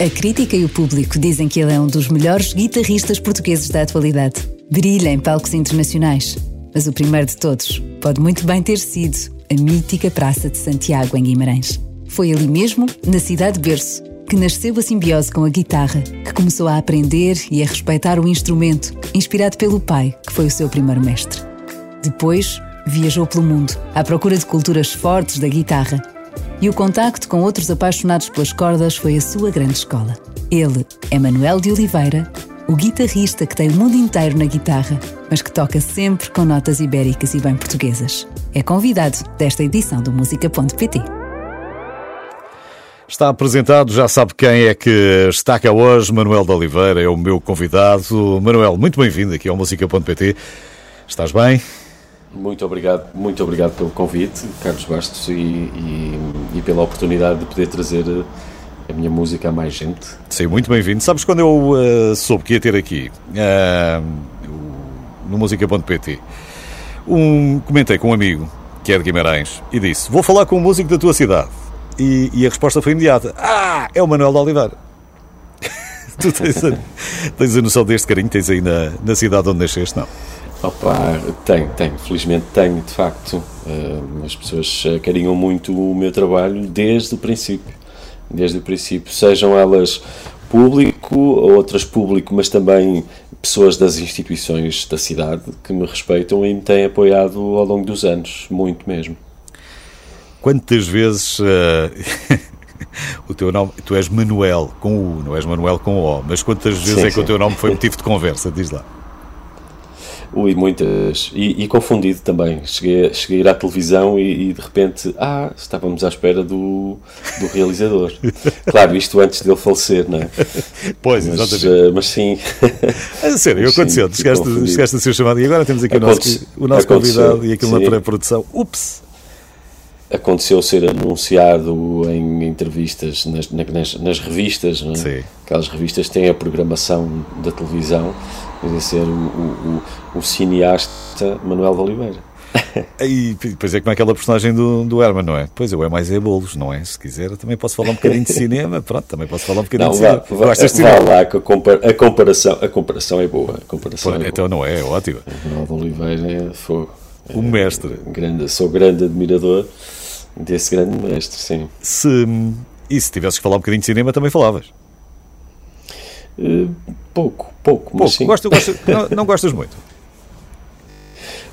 A crítica e o público dizem que ele é um dos melhores guitarristas portugueses da atualidade. Brilha em palcos internacionais. Mas o primeiro de todos pode muito bem ter sido a mítica Praça de Santiago, em Guimarães. Foi ali mesmo, na cidade de berço, que nasceu a simbiose com a guitarra, que começou a aprender e a respeitar o instrumento, inspirado pelo pai, que foi o seu primeiro mestre. Depois, viajou pelo mundo, à procura de culturas fortes da guitarra e o contacto com outros apaixonados pelas cordas foi a sua grande escola. Ele é Manuel de Oliveira, o guitarrista que tem o mundo inteiro na guitarra, mas que toca sempre com notas ibéricas e bem portuguesas. É convidado desta edição do Música.pt. Está apresentado, já sabe quem é que está cá hoje. Manuel de Oliveira é o meu convidado. Manuel, muito bem-vindo aqui ao Música.pt. Estás bem? Muito obrigado, muito obrigado pelo convite, Carlos Bastos, e, e, e, pela oportunidade de poder trazer a minha música a mais gente. Sim, muito bem-vindo. Sabes quando eu uh, soube que ia ter aqui uh, no música.pt, um, comentei com um amigo que é de Guimarães e disse: Vou falar com um músico da tua cidade. E, e a resposta foi imediata: Ah, é o Manuel de Oliveira. tu tens a, tens a noção deste carinho que tens aí na, na cidade onde nasceste, não? Opa, tenho, tenho, felizmente tenho, de facto. Uh, as pessoas carinham muito o meu trabalho desde o princípio. Desde o princípio, sejam elas público, outras público, mas também pessoas das instituições da cidade que me respeitam e me têm apoiado ao longo dos anos, muito mesmo. Quantas vezes uh, o teu nome, tu és Manuel com U, não és Manuel com O, mas quantas vezes sim, é que sim. o teu nome foi motivo de conversa? Diz lá. Ui, muitas. E, e, confundido também. Cheguei, cheguei a ir à televisão e, e, de repente, ah, estávamos à espera do, do realizador. claro, isto antes dele falecer, não é? Pois, mas, exatamente. Uh, mas sim. É sério, aconteceu. Sim, chegaste, chegaste a ser chamado e agora temos aqui Aconte, o nosso, o nosso convidado e aquilo sim. na pré-produção. Ups! Aconteceu ser anunciado em entrevistas nas, nas, nas revistas, não é? Sim. Aquelas revistas têm a programação da televisão Podia ser o, o, o, cineasta Manuel de Oliveira. E depois é como aquela personagem do, do Herman, não é? Pois eu é mais é bolos, não é? Se quiser, também posso falar um bocadinho de cinema. Pronto, também posso falar um bocadinho não, de vá, cinema. Vá, de cinema? lá, que a, compara a, comparação, a comparação é boa. A comparação Pô, é então boa. não é, é ótimo. Manuel de Oliveira é fogo. O mestre. É, grande, sou grande admirador desse grande mestre, sim. Se, e se tivesses que falar um bocadinho de cinema, também falavas? Uh, pouco, pouco. Pouco, sim. Gosto, gosto, não, não gostas muito?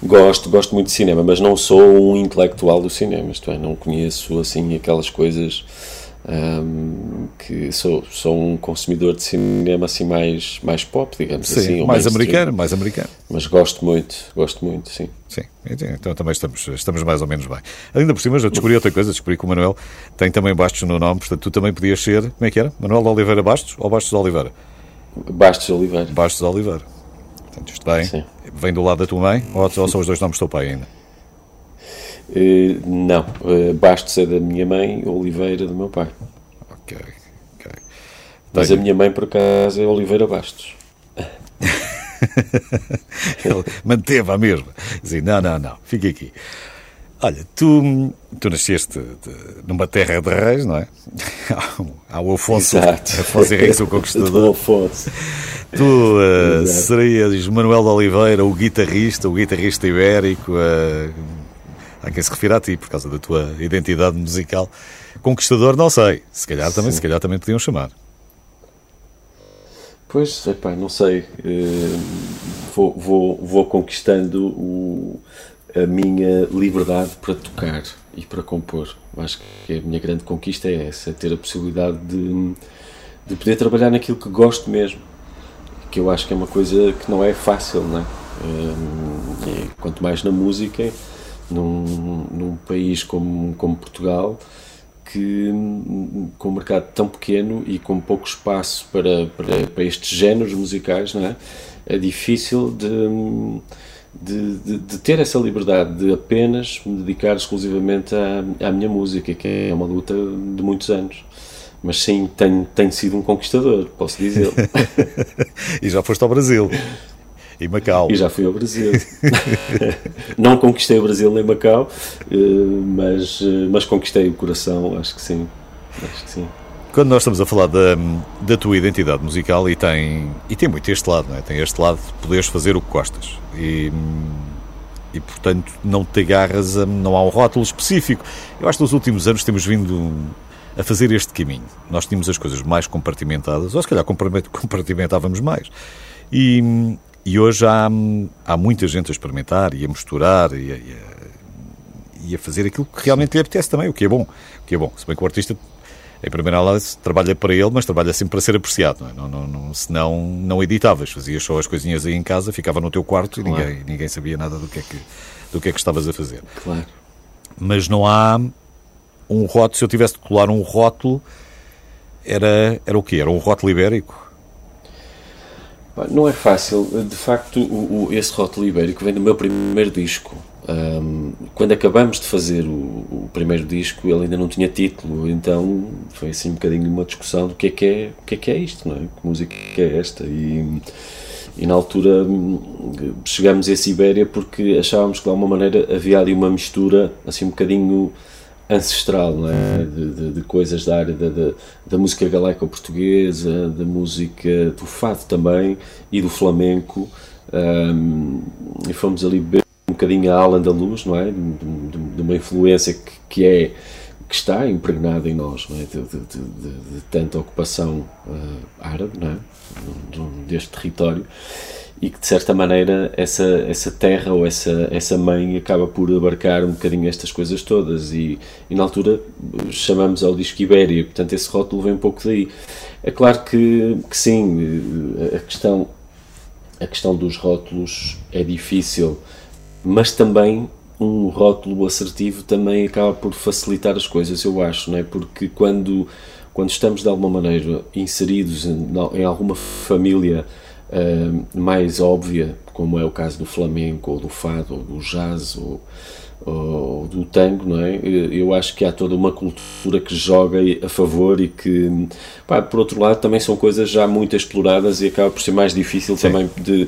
Gosto, gosto muito de cinema, mas não sou um intelectual do cinema, isto é, não conheço assim aquelas coisas um, que sou, sou um consumidor de cinema assim mais, mais pop, digamos sim, assim. mais americano, mais americano. Mas gosto muito, gosto muito, sim. Sim, então também estamos, estamos mais ou menos bem. Ainda por cima, já descobri outra coisa, descobri que o Manuel tem também Bastos no nome, portanto tu também podias ser, como é que era? Manuel de Oliveira Bastos ou Bastos de Oliveira? Bastos Oliveira. Bastos Oliveira. Portanto, isto bem. Sim. Vem do lado da tua mãe ou, ou são os dois nomes do teu pai ainda? Uh, não. Uh, Bastos é da minha mãe, Oliveira do meu pai. Ok, ok. Mas Tenho... a minha mãe, por acaso, é Oliveira Bastos. Ele manteve a mesma. Dizia, não, não, não, fica aqui. Olha, tu, tu nasceste de, numa terra de reis, não é? Há o Afonso, Exato. Afonso Henriques, o Conquistador. Afonso. Tu uh, serias Manuel de Oliveira, o guitarrista, o guitarrista ibérico, uh, a quem se refere a ti, por causa da tua identidade musical. Conquistador, não sei. Se calhar também, se calhar também podiam chamar. Pois, epá, não sei. Uh, vou, vou, vou conquistando o a minha liberdade para tocar e para compor. Acho que a minha grande conquista é essa, é ter a possibilidade de, de poder trabalhar naquilo que gosto mesmo, que eu acho que é uma coisa que não é fácil, não é? é quanto mais na música, num, num país como, como Portugal, que com um mercado tão pequeno e com pouco espaço para, para, para estes géneros musicais, não é? É difícil de de, de, de, ter essa liberdade de apenas me dedicar exclusivamente à, à minha música, que é uma luta de muitos anos. Mas sim, tenho, tenho sido um conquistador, posso dizer. e já foste ao Brasil. E Macau. E já fui ao Brasil. Não conquistei o Brasil nem Macau, eh, mas, eh, mas conquistei o coração, acho que sim. Acho que sim. quando nós estamos a falar da, da tua identidade musical e tem, e tem muito este lado, não é? Tem este lado de poderes fazer o que gostas. E, e portanto não te agarras a, não há um rótulo específico. Eu acho que nos últimos anos temos vindo a fazer este caminho. Nós tínhamos as coisas mais compartimentadas, ou se calhar compartimentávamos mais. E, e hoje há, há muita gente a experimentar e a misturar e a, e a, e a fazer aquilo que realmente lhe apetece também, o que é bom. O que é bom. Se bem que o artista em primeira análise, trabalha para ele, mas trabalha sempre para ser apreciado. Não, é? não, não, não senão não editavas, fazias só as coisinhas aí em casa, ficava no teu quarto claro. e ninguém, ninguém sabia nada do que, é que, do que é que estavas a fazer. Claro. Mas não há um rótulo, se eu tivesse de colar um rótulo, era, era o quê? Era um rótulo ibérico? Não é fácil. De facto, o, o, esse rótulo ibérico vem do meu primeiro disco. Um, quando acabamos de fazer o, o, primeiro disco, ele ainda não tinha título, então foi assim um bocadinho uma discussão do que é que é, o que é, que é isto, não é? Que música é esta? E, e na altura hum, chegámos a esse Ibéria porque achávamos que de alguma maneira havia ali uma mistura assim um bocadinho ancestral, não é? de, de, de coisas da área da, da, da música galaica portuguesa, da música do fado também e do flamenco. Um, e fomos ali beber um bocadinho a ala andaluz, não é? De, de, de uma influência que, que, é que está impregnada em nós, não é? De, de tanta ocupação uh, árabe, não é? Deste território e que de certa maneira essa, essa terra ou essa, essa mãe acaba por abarcar um bocadinho estas coisas todas e, e na altura chamamos ao disco Ibéria, portanto esse rótulo vem um pouco daí. É claro que, que sim, a questão, a questão dos rótulos é difícil mas também um rótulo assertivo também acaba por facilitar as coisas, eu acho, não é? Porque quando, quando estamos de alguma maneira inseridos em, em alguma família uh, mais óbvia, como é o caso do flamenco, ou do fado, ou do jazz, ou, ou do tango, não é? Eu acho que há toda uma cultura que joga a favor e que, pá, por outro lado, também são coisas já muito exploradas e acaba por ser mais difícil Sim. também de,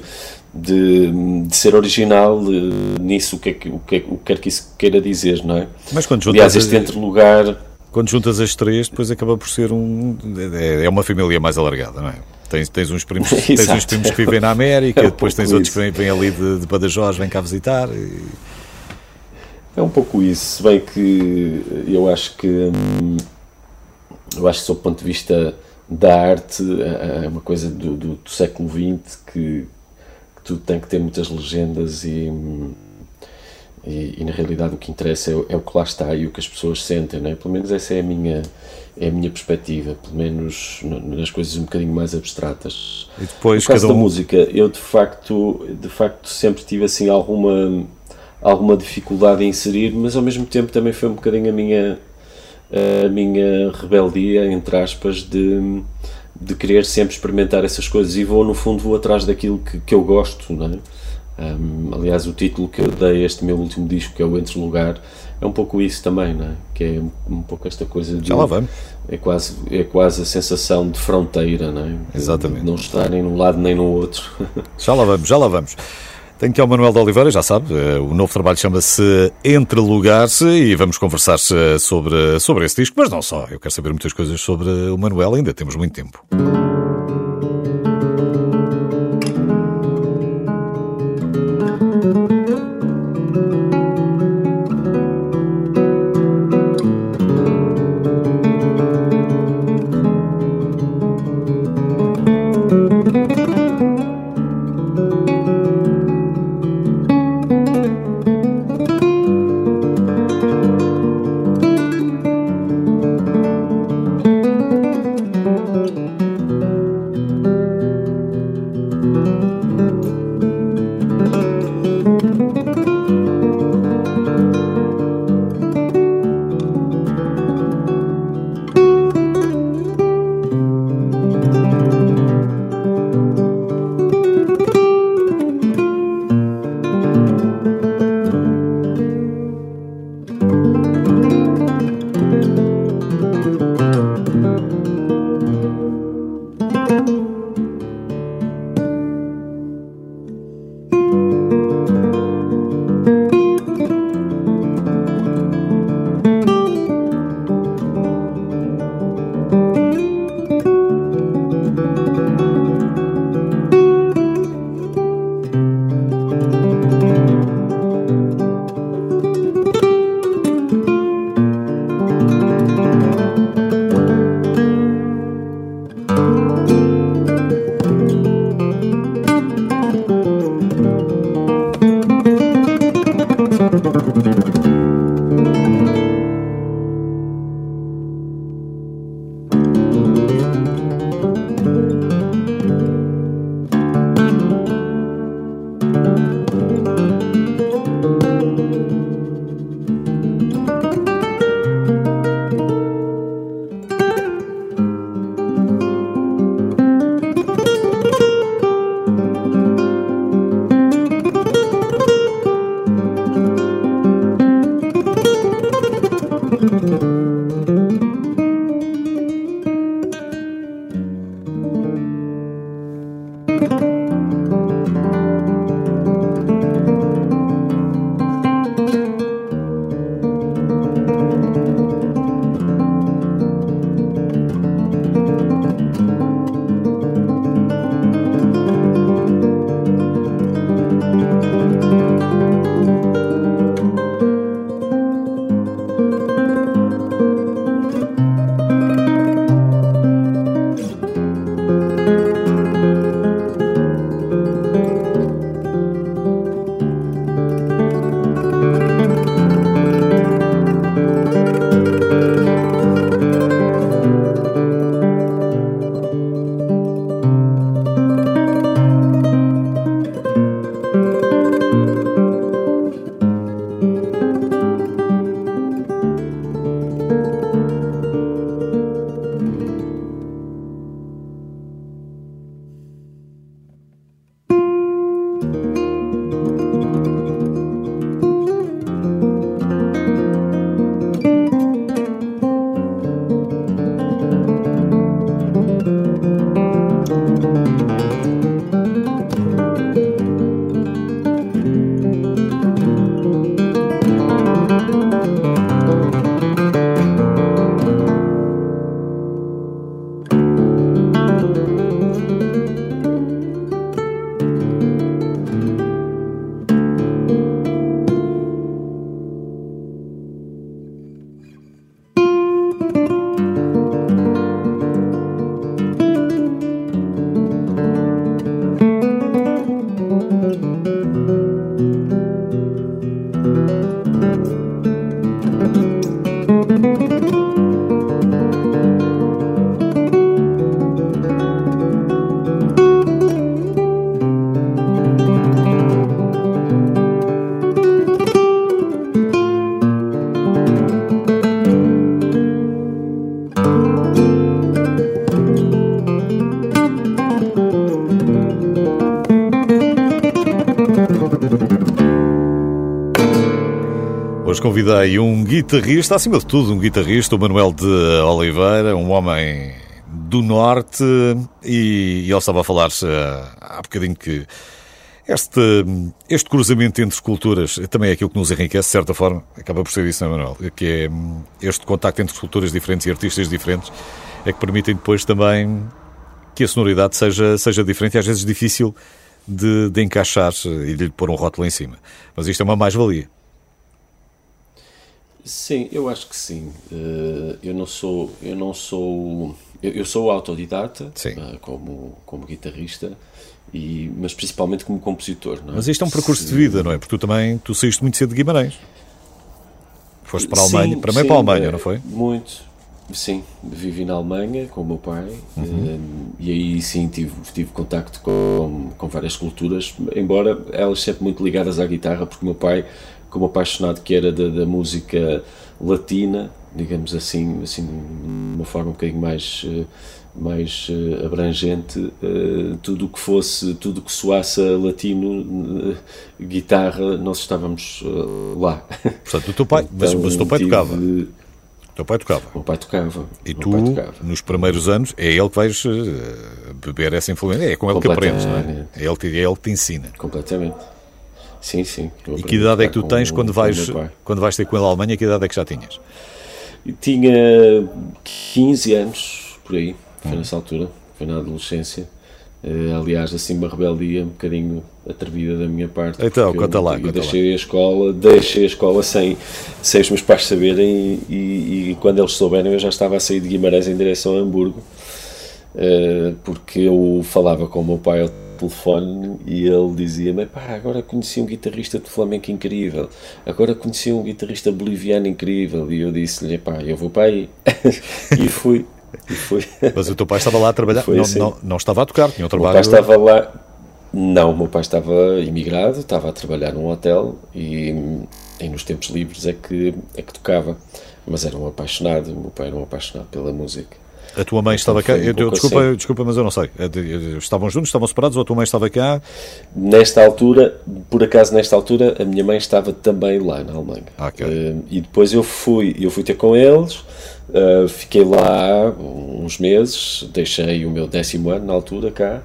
de, de, ser original uh, nisso, o que, é que, o, que é, o que quer que isso queira dizer, não é? Mas quando juntas Aliás, este entre lugar. Quando juntas as três, depois acaba por ser um. É, é uma família mais alargada, não é? Tens, tens, uns, primos, tens uns primos que vivem na América, é um depois tens outros isso. que vêm, ali de, de Badajoz, vêm cá visitar. E... É um pouco isso, se bem que eu acho que. Hum, eu acho que, sob o ponto de vista da arte, é, é uma coisa do, do, do século XX que tudo tem que ter muitas legendas e, e, e, na realidade o que interessa é, é, o que lá está e o que as pessoas sentem, não é? Pelo menos essa é a minha, é a minha perspectiva, pelo menos nas coisas um bocadinho mais abstratas. E depois, no caso um... da música, eu de facto, de facto sempre tive assim alguma, alguma dificuldade em inserir, mas ao mesmo tempo também foi um bocadinho a minha, a minha rebeldia, entre aspas, de de querer sempre experimentar essas coisas e vou, no fundo, vou atrás daquilo que, que eu gosto, não é? Um, aliás, o título que eu dei a este meu último disco, que é o Entre Lugar, é um pouco isso também, não é? Que é um pouco esta coisa de. Já lá vamos. É quase, é quase a sensação de fronteira, não é? Exatamente. De não estar nem num lado nem no outro. já lá vamos, já lá vamos. Tenho que ao Manuel de Oliveira, já sabe, eh, o novo trabalho chama-se Entre Lugares e vamos conversar sobre, sobre esse disco, mas não só. Eu quero saber muitas coisas sobre o Manuel, ainda temos muito tempo. Hoje convidei um guitarrista, acima de tudo um guitarrista, o Manuel de Oliveira, um homem do Norte, e, ele estava a falar uh, há bocadinho que este, este cruzamento entre culturas também é aquilo que nos enriquece, de certa forma, acaba por ser isso, não é, Manuel? Que é hum, este contacto entre culturas diferentes e artistas diferentes é que permitem depois também que a sonoridade seja, seja diferente e às vezes difícil de, de encaixar e de lhe pôr um rótulo em cima. Mas isto é uma mais-valia. Sim, eu acho que sim. Uh, eu não sou, eu não sou, eu, sou autodidata uh, como como guitarrista. E, mas principalmente como compositor. É? Mas isto é um percurso Se... de vida, não é? Porque tu também tu saíste muito cedo de Guimarães. Foste para a Alemanha, sim, para mim para a Alemanha, é, não foi? Muito, sim. Vivi na Alemanha com o meu pai uhum. um, e aí sim tive, tive contacto com, com várias culturas, embora elas sempre muito ligadas à guitarra, porque o meu pai como apaixonado que era da, da, música latina, digamos assim, assim de uma forma um bocadinho mais eh, mais uh, abrangente uh, tudo o que fosse tudo que soasse latino uh, guitarra nós estávamos lá portanto o teu pai então, mas, mas o teu pai tive... tocava o teu pai tocava o meu pai tocava e tu tocava. nos primeiros anos é ele que vais beber essa influência é com ele que aprendes não é? é ele, é ele que te ensina completamente Sim, sim. E que idade é que tu tens quando vais, quando vais ter com ele à Alemanha? Que idade é que já tinhas? tinha 15 anos, por aí, foi nessa altura, foi na adolescência. Uh, aliás, assim, uma rebeldia um bocadinho atrevida da minha parte. Então, conta lá, eu, conta deixei lá. a escola, deixei a escola sem, sem os meus pais saberem e, e, e, quando eles souberam eu já estava a sair de Guimarães em direção a Hamburgo, uh, porque eu falava com o meu pai ao telefone e ele dizia-me: pá, agora conheci um guitarrista de flamenco incrível, agora conheci um guitarrista boliviano incrível. E eu disse-lhe: pá, eu vou para aí. e fui. Mas o teu pai estava lá a trabalhar, não, assim. não, não, estava a tocar, tinha um trabalho. O pai estava lá. Não, o meu pai estava imigrado, estava a trabalhar num hotel e, e nos tempos livres é que, é que tocava. Mas era um apaixonado, o meu pai era um apaixonado pela música. A tua mãe estava cá? Eu, desculpa, assim. desculpa, mas eu não sei. Estavam juntos, estavam separados ou a tua mãe estava cá? Nesta altura, por acaso nesta altura, a minha mãe estava também lá na Alemanha. Ah, okay. Uh, e depois eu fui, eu fui ter com eles, uh, fiquei lá uns meses, deixei o meu décimo ano na altura cá,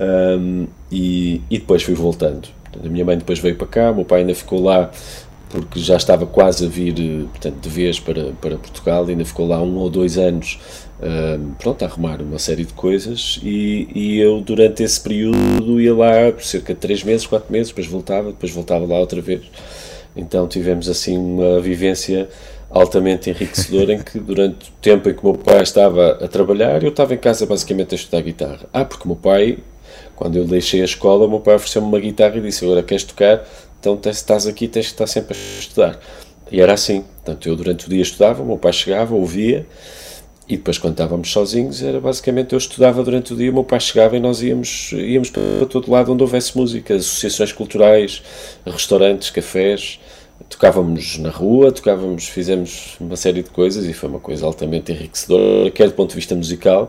um, e, e depois fui voltando. A minha mãe depois veio para cá, o meu pai ainda ficou lá porque já estava quase a vir portanto, de vez para, para Portugal, ainda ficou lá um ou dois anos uh, pronto, a arrumar uma série de coisas e, e, eu durante esse período ia lá por cerca de 3 meses, 4 meses, depois voltava, depois voltava lá outra vez. Então tivemos assim uma vivência altamente enriquecedora em que durante o tempo em que o meu pai estava a trabalhar, eu estava em casa basicamente a estudar guitarra. Ah, porque o meu pai, quando eu deixei a escola, o meu pai ofereceu-me uma guitarra e disse, agora queres tocar? Então se estás aqui tens que estar sempre a estudar. E era assim. Portanto, eu durante o dia estudava, o meu pai chegava, ouvia, e depois, quando estávamos sozinhos, era basicamente eu estudava durante o dia, o meu pai chegava e nós íamos, íamos para todo lado onde houvesse música, associações culturais, restaurantes, cafés, tocávamos na rua, tocávamos, fizemos uma série de coisas e foi uma coisa altamente enriquecedora, quer do ponto de vista musical,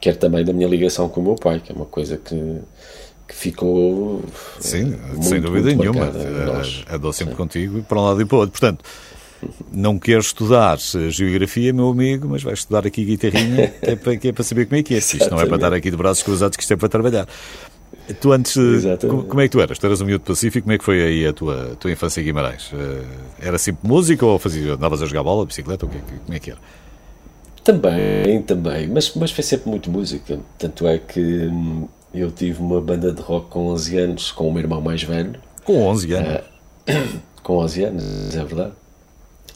quer também da minha ligação com o meu pai, que é uma coisa que, que ficou. Sim, muito, sem dúvida nenhuma. Andou sempre Sim. contigo para um lado e para o outro. Portanto não queres estudar geografia, meu amigo, mas vais estudar aqui guitarrinha, que é para, que é para saber como é que é. Isto não é para estar aqui de braços cruzados, que isto é para trabalhar. Tu antes, como, como, é que tu eras? Tu eras um miúdo pacífico, como é que foi aí a tua, a tua infância em Guimarães? Eh, era sempre música ou fazia, andavas a jogar bola, bicicleta, ou que, como é que era? Também, também, mas, mas foi sempre muito música. Tanto é que hum, eu tive uma banda de rock com 11 anos, com o meu irmão mais velho. Com 11 anos? Uh, com 11 anos, é verdade.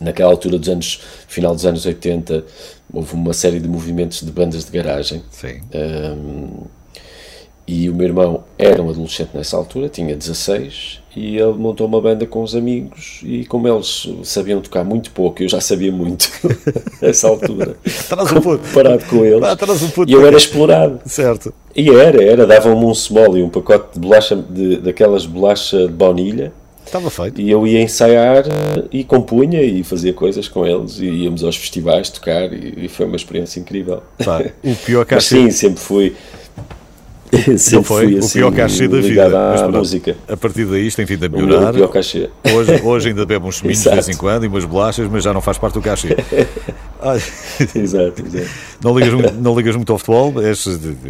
Naquela altura dos anos, final dos anos 80, houve uma série de movimentos de bandas de garagem. Sim. Um, e o meu irmão era um adolescente nessa altura, tinha 16, e ele montou uma banda com os amigos. E como eles sabiam tocar muito pouco, eu já sabia muito nessa altura, comparado com eles, ah, um e eu era explorado. Certo. E era, era, davam-me um small e um pacote de bolacha, de, daquelas bolacha de baunilha. Estava feito. E eu ia ensaiar e compunha e fazia coisas com eles e íamos aos festivais tocar e, e foi uma experiência incrível. Tá. O pior que Mas sim, sempre fui não foi o assim, pior cachê da vida. Mas, pronto, música. A partir daí isto tem vindo a melhorar. O pior cachê. Hoje, hoje ainda bebe uns suminhos de vez em quando e umas bolachas, mas já não faz parte do cachê. exato, exato. Não ligas, não ligas muito ao futebol? És,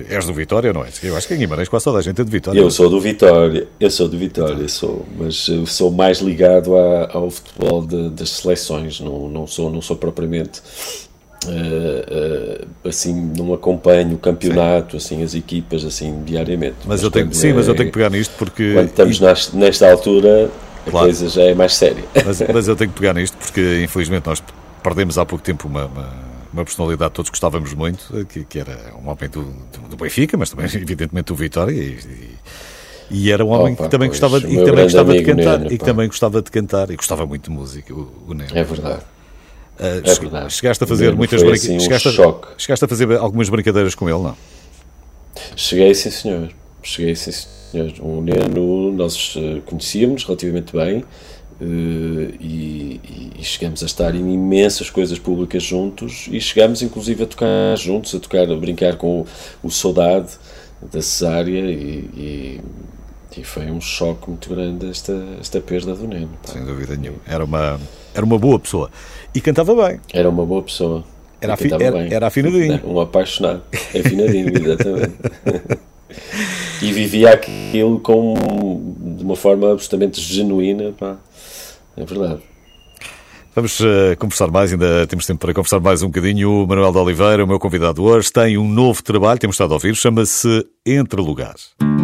és do Vitória, não é? Eu acho que em Guimarães quase toda a gente é do Vitória. Eu sou do Vitória, eu sou do Vitória, sou, mas sou mais ligado ao futebol de, das seleções, não, não, sou, não sou propriamente Uh, uh, assim não acompanho o campeonato sim. assim as equipas assim diariamente mas, mas eu tenho sim é, mas eu tenho que pegar nisto porque quando estamos e... nesta altura a claro. coisa já é mais séria mas, mas, eu tenho que pegar nisto porque infelizmente nós perdemos há pouco tempo uma, uma, uma personalidade que todos gostávamos muito que, que era um homem do, do, Benfica mas também evidentemente do Vitória e, e, e era um homem Opa, que também pois, gostava, e também gostava de cantar Neno, e que também gostava de cantar e gostava muito de música o, o Neno. é verdade é verdade. Chegaste a fazer muitas brincadeiras. Assim, um chegaste, a, chegaste a fazer algumas brincadeiras com ele, não? Cheguei, sim, senhor. Cheguei, sim, senhor. O Neno nós eh, conhecíamos relativamente bem uh, e, e, chegamos a estar em imensas coisas públicas juntos e chegamos, inclusive, a tocar juntos, a tocar, a brincar com o, o Saudade da Cesária e, e e foi um choque muito grande esta, esta perda do Neno. Sem dúvida nenhuma. Era uma, era uma boa pessoa. E cantava bem. Era uma boa pessoa. Era, afi era, era afinadinho. Um apaixonado. Afinadinho, exatamente. e vivia aquilo com, de uma forma absolutamente genuína. Pá. É verdade. Vamos uh, conversar mais, ainda temos tempo para conversar mais um bocadinho. O Manuel de Oliveira, o meu convidado hoje, tem um novo trabalho, temos estado a ouvir, chama-se Entre Lugares.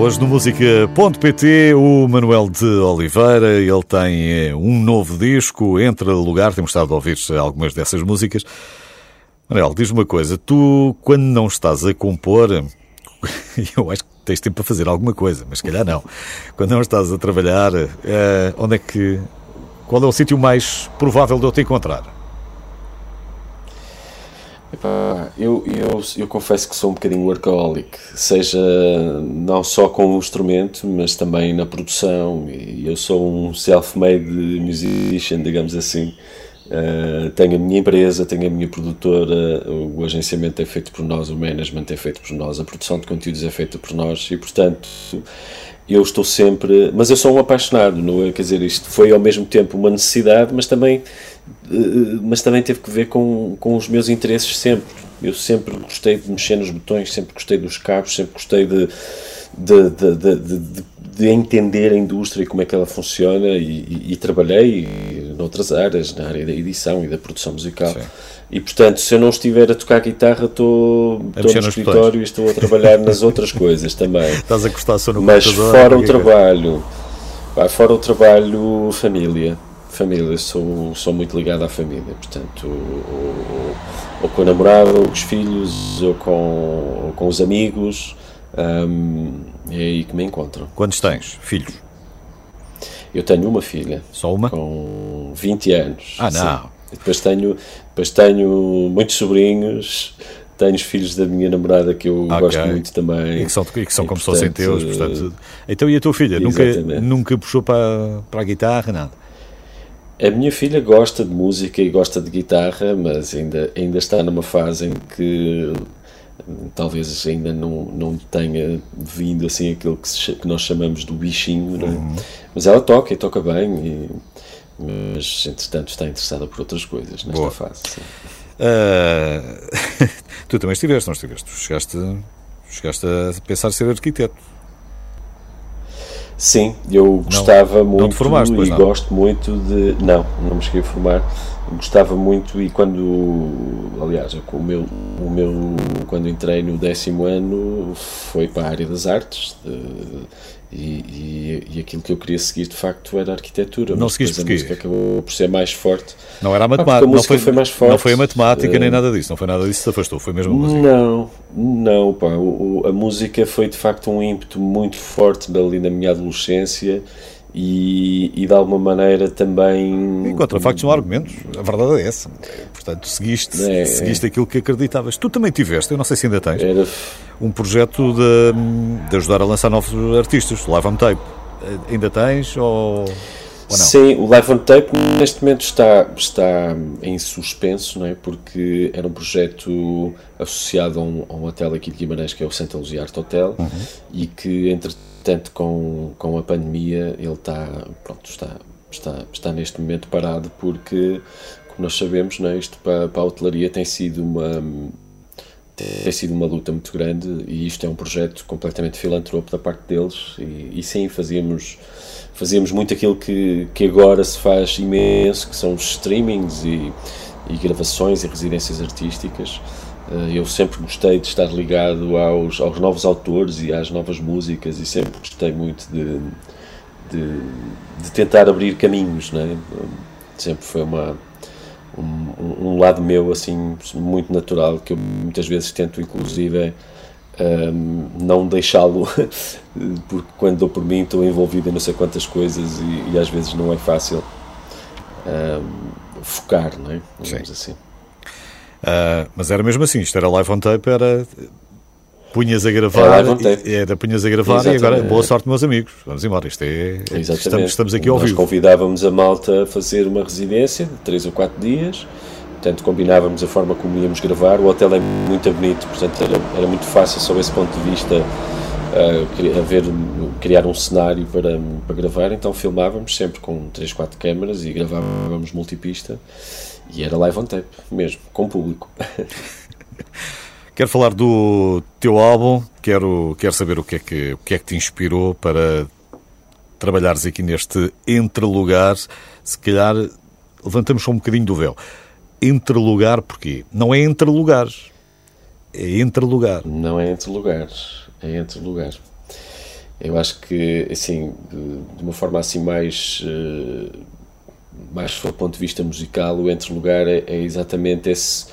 Hoje no música.pt o Manuel de Oliveira, ele tem eh, um novo disco, Entre Lugar, temos estado a ouvir algumas dessas músicas. Manuel, diz-me uma coisa, tu quando não estás a compor, eu acho que tens tempo para fazer alguma coisa, mas se calhar não. Quando não estás a trabalhar, eh, onde é que. Qual é o sítio mais provável de eu te encontrar? Epá, eu, eu, eu confesso que sou um bocadinho workaholic, seja não só com o instrumento, mas também na produção. Eu sou um self-made musician, digamos assim. Uh, tenho a minha empresa, tenho a minha produtora, o agenciamento é feito por nós, o management é feito por nós, a produção de conteúdos é feita por nós e, portanto, eu estou sempre. Mas eu sou um apaixonado, não é? Quer dizer, isto foi ao mesmo tempo uma necessidade, mas também mas também teve que ver com, com os meus interesses sempre. Eu sempre gostei de mexer nos botões, sempre gostei dos cabos, sempre gostei de, de, de, de, de entender a indústria e como é que ela funciona e, e, e trabalhei noutras áreas, na área da edição e da produção musical. Sim. E portanto, se eu não estiver a tocar guitarra, estou, estou no escritório botões. e estou a trabalhar nas outras coisas também. Estás a gostar só no Mas fora o trabalho, fora o trabalho, família família, sou, sou muito ligado à família, portanto, ou, ou com a namorada, ou com os filhos, ou com, ou com os amigos, um, é aí que me encontro. Quantos tens? Filhos? Eu tenho uma filha. Só uma? Com 20 anos. Ah, não. Sim. Depois tenho, depois tenho muitos sobrinhos, tenho os filhos da minha namorada que eu okay. gosto muito também. E que são, e que são e, como se fossem teus, portanto. Então e a tua filha? Nunca, nunca puxou para, para a guitarra, nada? A minha filha gosta de música e gosta de guitarra, mas ainda, ainda está numa fase em que talvez ainda não, não tenha vindo assim aquilo que, se, que nós chamamos do bichinho, é? uhum. mas ela toca e toca bem, e, mas entretanto está interessada por outras coisas nesta Boa. fase. Uh, tu também estiveste, não estiveste? Chegaste, chegaste a pensar ser arquiteto. Sim, eu gostava não, muito não formaste, e não. gosto muito de. Não, não me cheguei a formar. Gostava muito e quando. Aliás, o meu, o meu quando entrei no décimo ano foi para a área das artes de, e, e, e, aquilo que eu queria seguir de facto era a arquitetura. Não seguiste porque? A música acabou por ser mais forte. Não era a matemática. Ah, a não foi, foi, mais forte. Não foi a matemática nem eh, nada disso. Não foi nada disso que se afastou. Foi mesmo a música. Não, não, pá. O, a música foi de facto um ímpeto muito forte ali na minha adolescência e, e de alguma maneira também. E contra factos não argumentos, a verdade é essa. Portanto, seguiste, é, seguiste aquilo que acreditavas. Tu também tiveste, eu não sei se ainda tens, era... um projeto de, de ajudar a lançar novos artistas, Live on Tape. Ainda tens ou. Sim, o Live on Tape neste momento está, está em suspenso, não é? porque era um projeto associado a um, a um hotel aqui de Guimarães que é o Santa Luzia Art Hotel uhum. e que entretanto com, com a pandemia ele está, pronto, está, está, está neste momento parado porque, como nós sabemos, não é? isto para, para a hotelaria tem sido uma tem sido uma luta muito grande e isto é um projeto completamente filantropo da parte deles e, e sim, fazíamos fazíamos muito aquilo que, que agora se faz imenso, que são os streamings e, e gravações e residências artísticas. Eh, eu sempre gostei de estar ligado aos, aos novos autores e às novas músicas e sempre gostei muito de, de, de tentar abrir caminhos, né? Sempre foi uma, um, um, lado meu assim muito natural que eu muitas vezes tento inclusive um, não deixá-lo, porque quando dou por mim estou envolvido em não sei quantas coisas e, e às vezes não é fácil um, focar, não é? Digamos Sim. assim. Uh, mas era mesmo assim, isto era live on tape, era punhas a gravar, é era punhas a gravar Exatamente. e agora boa sorte meus amigos, vamos embora, isto é, estamos, estamos aqui ao Nós vivo. convidávamos a malta a fazer uma residência de 3 ou 4 dias, Portanto, combinávamos a forma como íamos gravar. O hotel é muito bonito, portanto, era, era muito fácil, sob esse ponto de vista, uh, ver, criar um cenário para, para gravar. Então, filmávamos sempre com 3, 4 câmaras e gravávamos multipista. E era live on tape, mesmo, com público. Quero falar do teu álbum, quero, quero saber o que, é que, o que é que te inspirou para trabalhares aqui neste entre lugares. Se calhar levantamos só um bocadinho do véu entre lugar porquê? Não é entre lugares. É entre lugar. Não é entre lugares. É entre lugares. Eu acho que, assim, de, de uma forma assim mais, uh, mais do ponto de vista musical, o entre lugar é, é exatamente esse,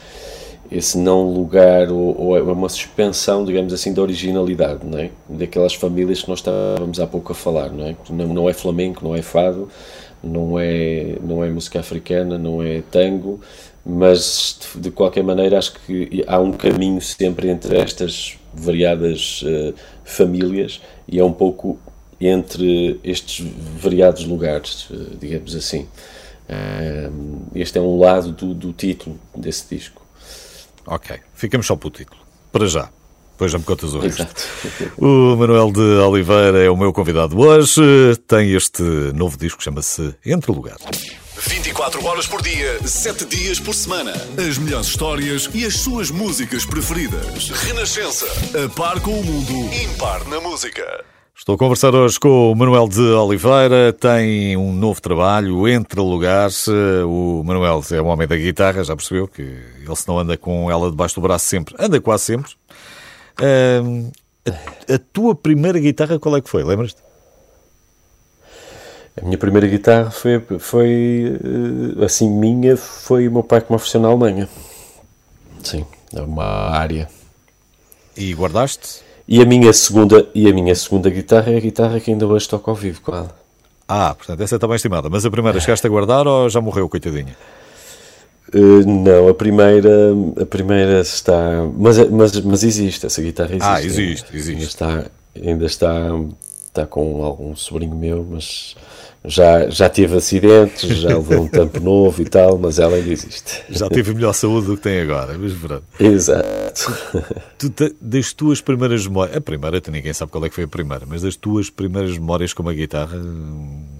esse não lugar ou, ou, é uma suspensão, digamos assim, da originalidade, não é? Daquelas famílias que nós estávamos há pouco a falar, não é? Não, não é flamenco, não é fado, não é, não é música africana, não é tango, mas de, de qualquer maneira acho que há um caminho sempre entre estas variadas uh, famílias e é um pouco entre estes variados lugares, uh, digamos assim. Este é um lado do, do título desse disco. Ok, ficamos só pelo título, para já. Depois já me contas o resto. Exato. O Manuel de Oliveira é o meu convidado hoje. Tem este novo disco que chama-se Entre Lugares. 24 horas por dia, 7 dias por semana. As melhores histórias e as suas músicas preferidas. Renascença. A par com o mundo, impar na música. Estou a conversar hoje com o Manuel de Oliveira, tem um novo trabalho, Entre Lugares. O Manuel é um homem da guitarra, já percebeu que ele se não anda com ela debaixo do braço sempre, anda quase sempre. Uh, a, a, tua primeira guitarra qual é que foi? Lembras-te? A minha primeira guitarra foi, foi eh, assim, minha, foi o meu pai que me ofereceu na Alemanha. Sim, é uma área. E guardaste? E a minha segunda, e a minha segunda guitarra é a guitarra que ainda hoje toco ao vivo com ela. Ah, portanto, essa está bem estimada. Mas a primeira chegaste a guardar ou já morreu, coitadinha? Uh, não, a primeira, a primeira está. Mas, mas, mas existe, essa guitarra existe. Ah, existe, existe. Ainda está, ainda está, está com algum sobrinho meu, mas já, já teve acidentes, já levou um tampo novo e tal, mas ela ainda existe. Já teve melhor saúde do que tem agora, mas verdade. Exato. Tu, das tuas primeiras memórias, a primeira, ninguém sabe qual é que foi a primeira, mas das tuas primeiras memórias com a guitarra,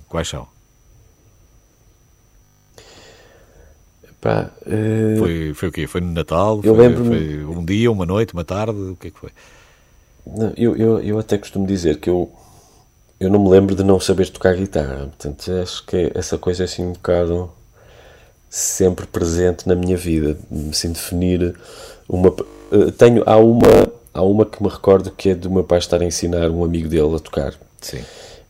quais são? Pá, uh... foi, foi o quê? Foi no Natal? Eu foi, lembro foi um dia, uma noite, uma tarde? O que é que foi? Não, eu, eu, eu até costumo dizer que eu, eu não me lembro de não saber tocar guitarra. Portanto, acho que essa coisa é assim um bocado sempre presente na minha vida. Sem definir uma. Eh, tenho, há uma, há uma que me recordo que é do meu pai estar a ensinar um amigo dele a tocar. Sim.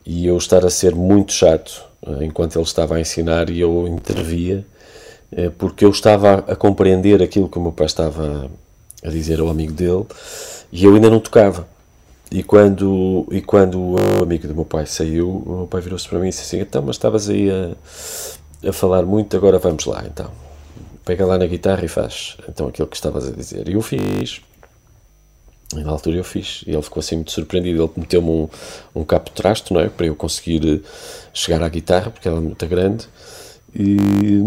E eu estar a ser muito chato eh, enquanto ele estava a ensinar e eu intervia eh, porque eu estava a compreender aquilo que o meu pai estava a dizer ao amigo dele e eu ainda não tocava. E quando, e quando o amigo do meu pai saiu, o meu pai virou-se para mim e disse assim: Então, mas estavas aí a, a falar muito, agora vamos lá. Então, pega lá na guitarra e faz então aquilo que estavas a dizer. E eu fiz. E na altura eu fiz. E ele ficou assim muito surpreendido. Ele meteu-me um, um capo de trasto, não é? Para eu conseguir chegar à guitarra, porque ela é muito grande. E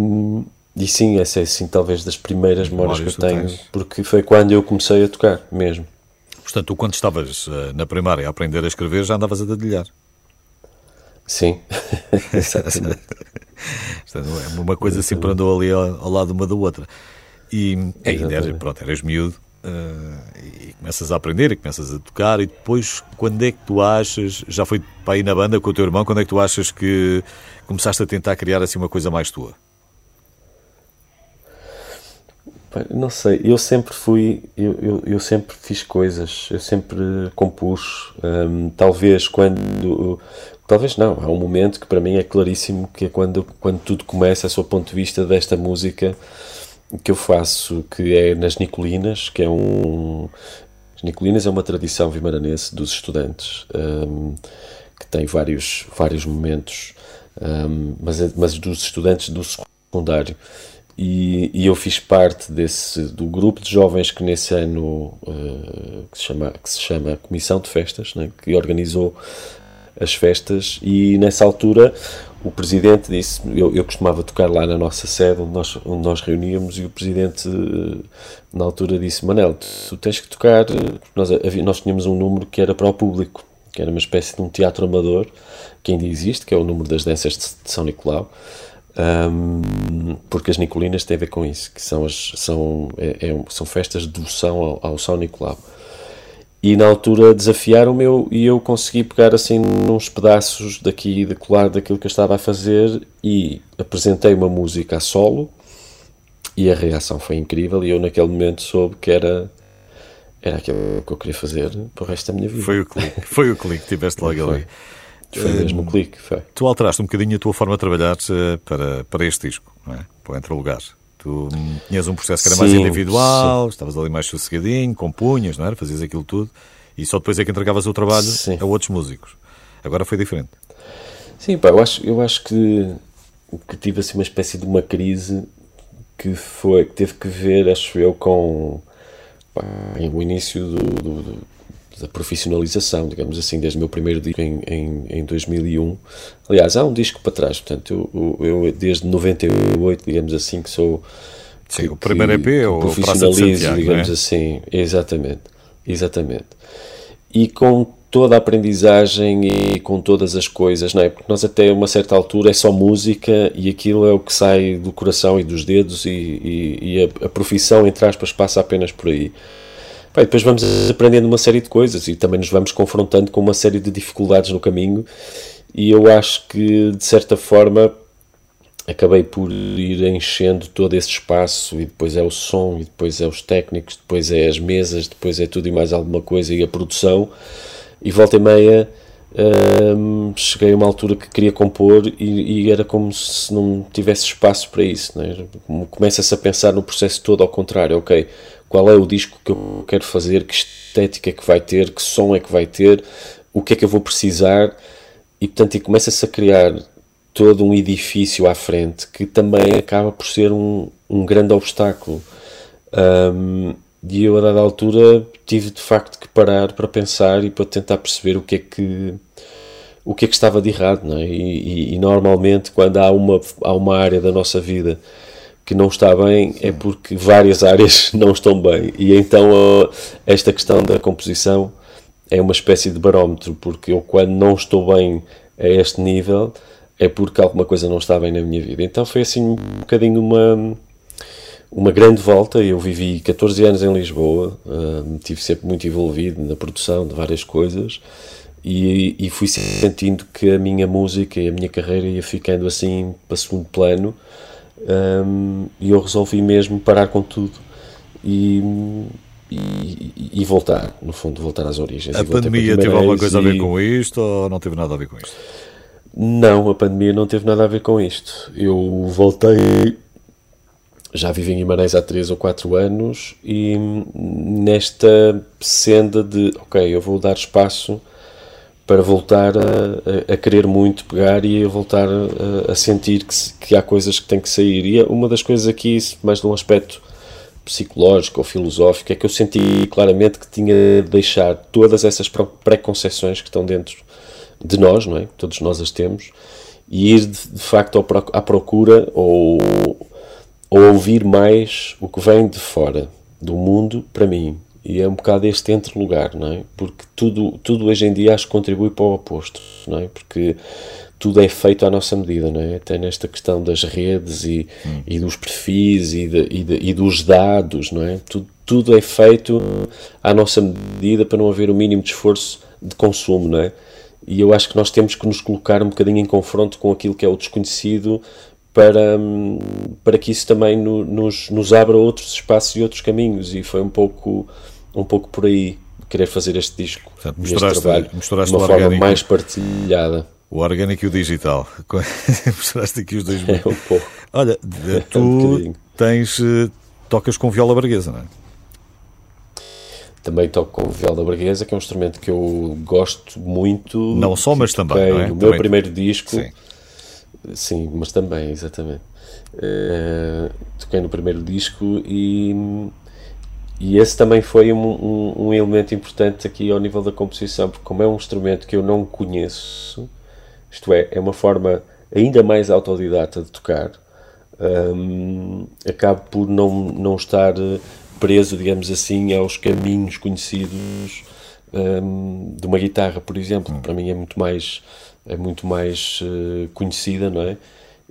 e sim, essa é assim talvez das primeiras memórias, memórias que eu tenho, tens. porque foi quando eu comecei a tocar mesmo. Portanto, tu quando estavas uh, na primária a aprender a escrever já andavas a dedilhar. Sim, exatamente. é uma coisa sempre andou ali ao, ao, lado uma da outra. E ainda eras, pronto, eras miúdo uh, e começas a aprender e começas a tocar e depois quando é que tu achas, já foi para ir na banda com o teu irmão, quando é que tu achas que começaste a tentar criar assim uma coisa mais tua? Não sei, eu sempre fui, eu, eu, eu, sempre fiz coisas, eu sempre compus. Um, talvez quando, talvez não, há um momento que para mim é claríssimo que é quando, quando tudo começa, a seu ponto de vista desta música que eu faço, que é nas Nicolinas, que é um. As Nicolinas é uma tradição vimaranense dos estudantes, um, que tem vários, vários momentos, um, mas, é, mas dos estudantes do secundário. E, e, eu fiz parte desse do grupo de jovens que nesse ano uh, que, se chama, que se chama Comissão de Festas, né, que organizou as festas. E nessa altura o presidente disse, eu, eu costumava tocar lá na nossa sede onde nós, onde nós reuníamos e o presidente uh, na altura disse, Manel, tu tens que tocar, nós, nós tínhamos um número que era para o público, que era uma espécie de um teatro amador, que ainda existe, que é o número das danças de São Nicolau, um, porque as Nicolinas têm a ver com isso, que são, as, são, é, é, são festas de devoção ao, ao São Nicolau. E na altura desafiaram-me e eu consegui pegar assim uns pedaços daqui e de colar daquilo que eu estava a fazer e apresentei uma música a solo e a reação foi incrível e eu naquele momento soube que era era aquilo que eu queria fazer para o resto da minha vida. Foi o clique, foi o clique, tiveste logo ali. Foi mesmo um clique, foi. Tu alteraste um bocadinho a tua forma de trabalhar uh, para, para este disco, não é? Para o Entre Lugares. Tu hum, tinhas um processo que era sim, mais individual, sim. estavas ali mais sossegadinho, compunhas, não era? Fazias aquilo tudo e só depois é que entregavas o trabalho sim. a outros músicos. Agora foi diferente. Sim, pá, eu acho, eu acho que, que tive assim uma espécie de uma crise que foi que teve que ver, acho eu, com pá, o início do, do, do, da profissionalização, digamos assim, desde o meu primeiro disco em, em, em 2001. Aliás, há um disco para trás, portanto, eu, eu, desde 98, digamos assim, que sou. Sim, que, o primeiro EP é o profissionalizo, Santiago, digamos é? assim, exatamente, exatamente. E com toda a aprendizagem e com todas as coisas, não é? Porque nós até uma certa altura é só música e aquilo é o que sai do coração e dos dedos e, e, e a, a, profissão, entre aspas, passa apenas por aí. Depois vamos aprendendo uma série de coisas e também nos vamos confrontando com uma série de dificuldades no caminho e eu acho que, de certa forma, acabei por ir enchendo todo esse espaço e depois é o som e depois é os técnicos, depois é as mesas, depois é tudo e mais alguma coisa e a produção e volta e meia hum, cheguei a uma altura que queria compor e, e, era como se não tivesse espaço para isso. Né? Começa-se a pensar no processo todo ao contrário, ok, qual é o disco que eu quero fazer, que estética é que vai ter, que som é que vai ter, o que é que eu vou precisar e portanto e começa-se a criar todo um edifício à frente que também acaba por ser um, um grande obstáculo. Um, e eu, a dada altura, tive de facto que parar para pensar e para tentar perceber o que é que o que é que estava de errado, não é? E, e, e normalmente, quando há uma, há uma área da nossa vida que não está bem, é porque várias áreas não estão bem. E então, esta questão da composição é uma espécie de barómetro, porque eu, quando não estou bem a este nível, é porque alguma coisa não está bem na minha vida. Então, foi assim um bocadinho uma uma grande volta. Eu vivi 14 anos em Lisboa, uh, tive sempre muito envolvido na produção de várias coisas e, e, fui sentindo que a minha música e a minha carreira ia ficando assim para segundo plano um, e eu resolvi mesmo parar com tudo e, e, e, voltar, no fundo, voltar às origens. A pandemia teve alguma coisa a ver com isto ou não teve nada a ver com isto? Não, a pandemia não teve nada a ver com isto. Eu voltei já vivo em Guimarães há 3 ou 4 anos e nesta senda de, ok, eu vou dar espaço para voltar a, a, querer muito pegar e a voltar a, a sentir que, que, há coisas que têm que sair. E uma das coisas aqui, mais de um aspecto psicológico ou filosófico, é que eu senti claramente que tinha de deixar todas essas preconceições que estão dentro de nós, não é? Todos nós as temos, e ir de, de facto à procura ou ou ouvir mais o que vem de fora do mundo para mim. E é um bocado este entre lugar, não é? Porque tudo, tudo hoje em dia acho que contribui para o oposto, não é? Porque tudo é feito à nossa medida, não é? Até nesta questão das redes e, hum. e dos perfis e, de, e, de, e, dos dados, não é? Tudo, tudo é feito à nossa medida para não haver o mínimo de esforço de consumo, não é? E eu acho que nós temos que nos colocar um bocadinho em confronto com aquilo que é o desconhecido para, para que isso também no, nos, nos abra outros espaços e outros caminhos. E foi um pouco, um pouco por aí querer fazer este disco Portanto, misturaste, este trabalho misturaste de uma forma orgânico, mais partilhada. O orgânico e o digital. Misturaste aqui os dois é um pouco. Olha, tu um tens eh, tocas com viola braguesa, não é? também toco com viola braguesa que é um instrumento que eu gosto muito não só, mas também, não é? o meu primeiro disco. Sim Sim, mas também, exatamente. Uh, toquei no primeiro disco e, e esse também foi um, um, um, elemento importante aqui ao nível da composição, porque como é um instrumento que eu não conheço, isto é, é uma forma ainda mais autodidata de tocar, um, acabo por não, não estar preso, digamos assim, aos caminhos conhecidos um, de uma guitarra, por exemplo, para mim é muito mais é muito mais uh, conhecida, não é?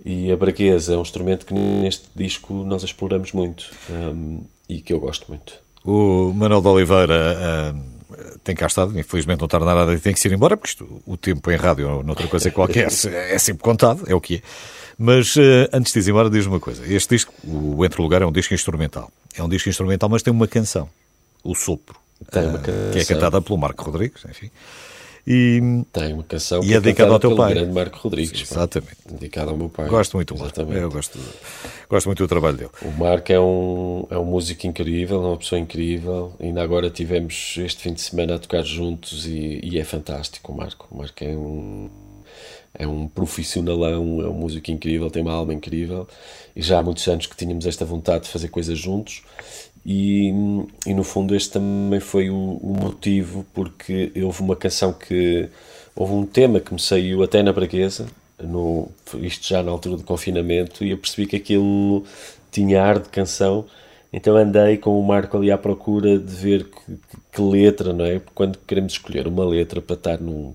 E a braguesa é um instrumento que neste disco nós exploramos muito um, e que eu gosto muito. O Manuel de Oliveira uh, tem cá estado, infelizmente não está nada e tem que ir embora, porque isto, o tempo em rádio ou noutra coisa qualquer é sempre contado, é o que é. Mas uh, antes de ir embora, diz uma coisa: este disco, o Entre Lugar, é um disco instrumental. É um disco instrumental, mas tem uma canção, O Sopro. Canção. que é cantada pelo Marco Rodrigues, enfim. E, Tem uma canção E é dedicada ao teu pai. grande Marco Rodrigues. pá. Exatamente. Dedicada ao meu pai. gosto muito do Marco. Eu gosto, gosto muito do trabalho dele. O Marco é um, é um músico incrível, é uma pessoa incrível. Ainda agora tivemos este fim de semana a tocar juntos e, e é fantástico o Marco. O Marco é um, é um profissionalão, é um músico incrível, tem uma alma incrível. E já há muitos anos que tínhamos esta vontade de fazer coisas juntos. E, e no fundo este também foi o, o motivo porque houve uma canção que houve um tema que me saiu até na braguesa no, isto já na altura do confinamento e eu percebi que aquilo tinha ar de canção então andei com o Marco ali à procura de ver que, que letra, não é? Porque quando queremos escolher uma letra para estar num,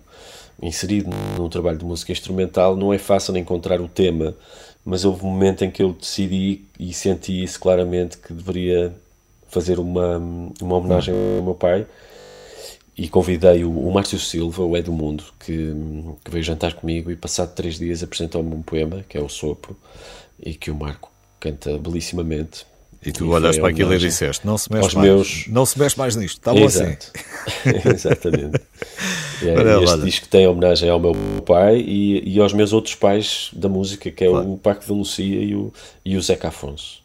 inserido num trabalho de música instrumental não é fácil encontrar o tema mas houve um momento em que eu decidi e senti isso claramente que deveria fazer uma, uma homenagem ao meu pai e convidei o, o Márcio Silva, o É do Mundo, que, que veio jantar comigo e passado três dias apresentou-me um poema, que é o Sopro, e que o Marco canta belissimamente. E tu E olhaste para aquilo e disseste: não se mexe mais, meus- não se mexe mais nisto, está bom assim. Exato. Exatamente. É, Olha, este olha. disco tem homenagem ao meu pai e, e aos meus outros pais da música, que é Claro. o Paco de Lucia e o, e o Zeca Afonso.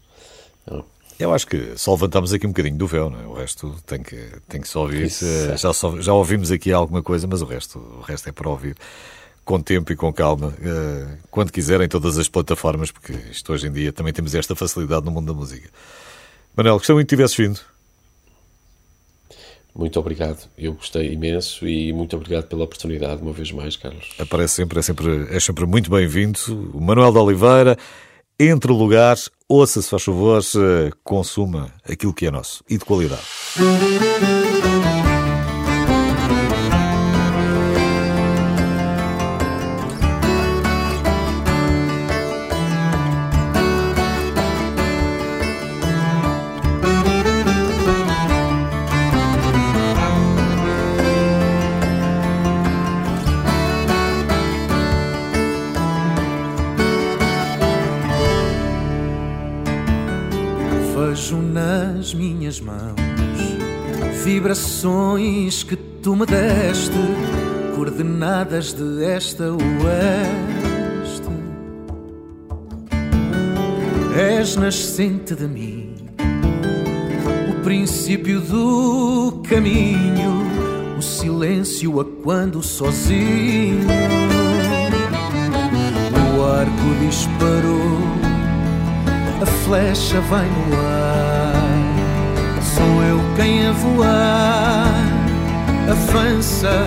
Então, Eu acho que só levantamos aqui um bocadinho do véu, não é? o resto tem que, tem que se ouvir. Eh, Já, só- já ouvimos aqui alguma coisa, mas o resto, o resto é para ouvir com tempo e com calma, eh, quando quiserem, em todas as plataformas, porque isto hoje em dia também temos esta facilidade no mundo da música. Manel, gostei muito que tivesses vindo. Muito obrigado. Eu gostei imenso e muito obrigado pela oportunidade, uma vez mais, Carlos. Aparece sempre, é sempre, é sempre muito bem-vindo. O Manuel de Oliveira, entre lugares, ouça, se faz favor, consuma aquilo que é nosso e de qualidade. Que tu me deste, coordenadas de esta oeste. És nascente de mim, o princípio do caminho, o silêncio a quando sozinho. O arco disparou a flecha vai no ar. Sou eu quem a voar. Avança,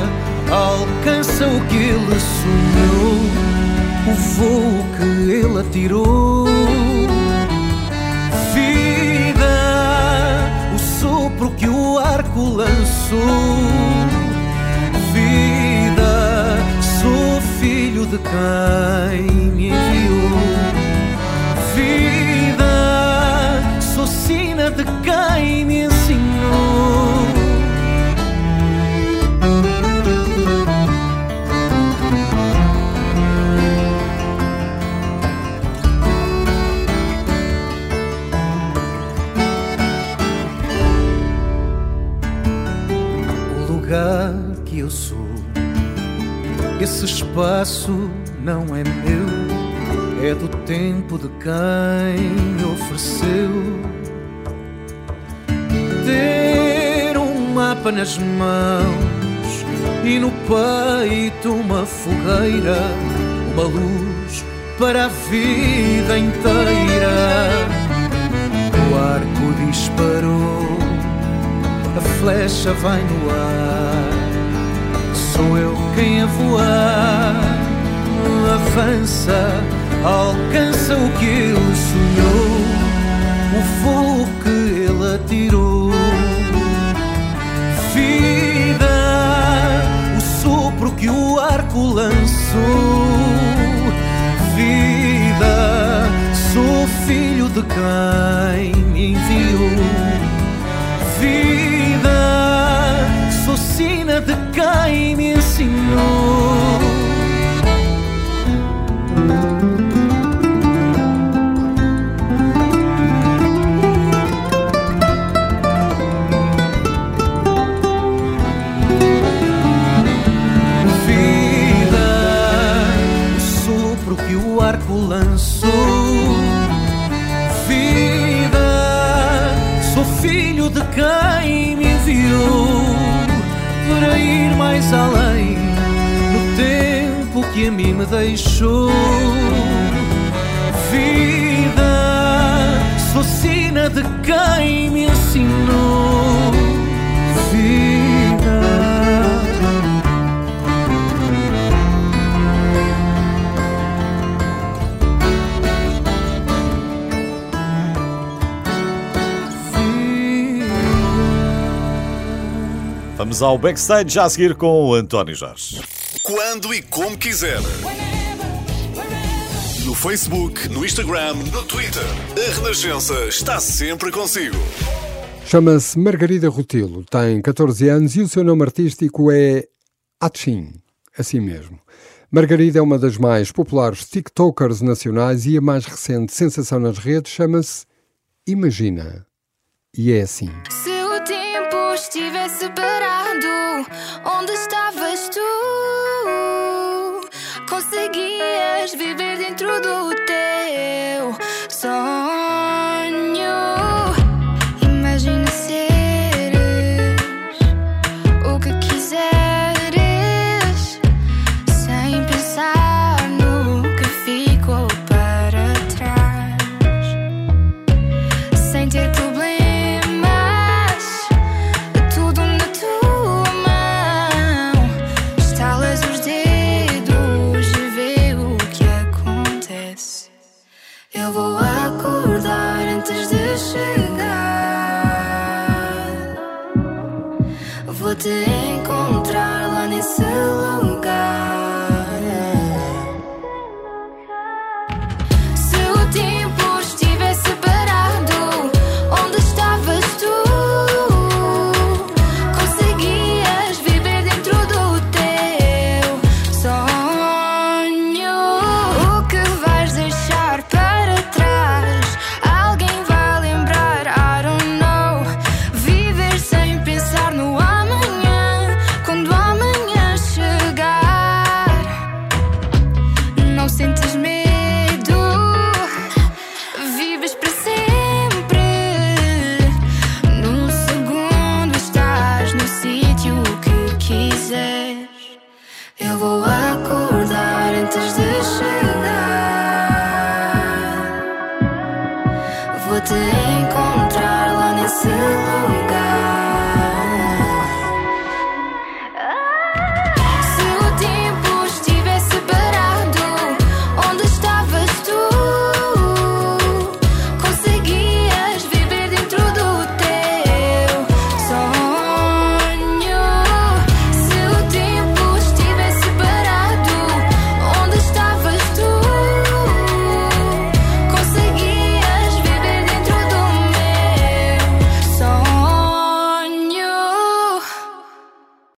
alcança o que ele sonhou, o voo que ele atirou. Vida, o sopro que o arco lançou. Vida, sou filho de quem me enviou vida, sou sina de quem me ensinou. Esse espaço não é meu é do tempo de quem me ofereceu ter um mapa nas mãos e no peito uma fogueira, uma luz para a vida inteira. O arco disparou, a flecha vai no ar. Sou eu quem a voar avança, alcança o que ele sonhou, o voo que ele atirou. Vida, o sopro que o arco lançou. Vida, sou filho de quem me enviou. Vida, sou sina de quem me ensinou. Vida, o sopro que o arco lançou. Vida, sou filho de quem me enviou além no tempo que a mim me deixou. Vida, sou sina de quem me ensinou. Vamos ao backstage já a seguir com o António Jorge. Quando e como quiser. No Facebook, no Instagram, no Twitter. A Renascença está sempre consigo. Chama-se Margarida Rutilo, tem 14 anos e o seu nome artístico é Atchin, assim mesmo. Margarida é uma das mais populares TikTokers nacionais e a mais recente sensação nas redes chama-se Imagina. E é assim. Se tempo estivesse parado, onde estavas tu? Conseguias viver dentro do teu sonho.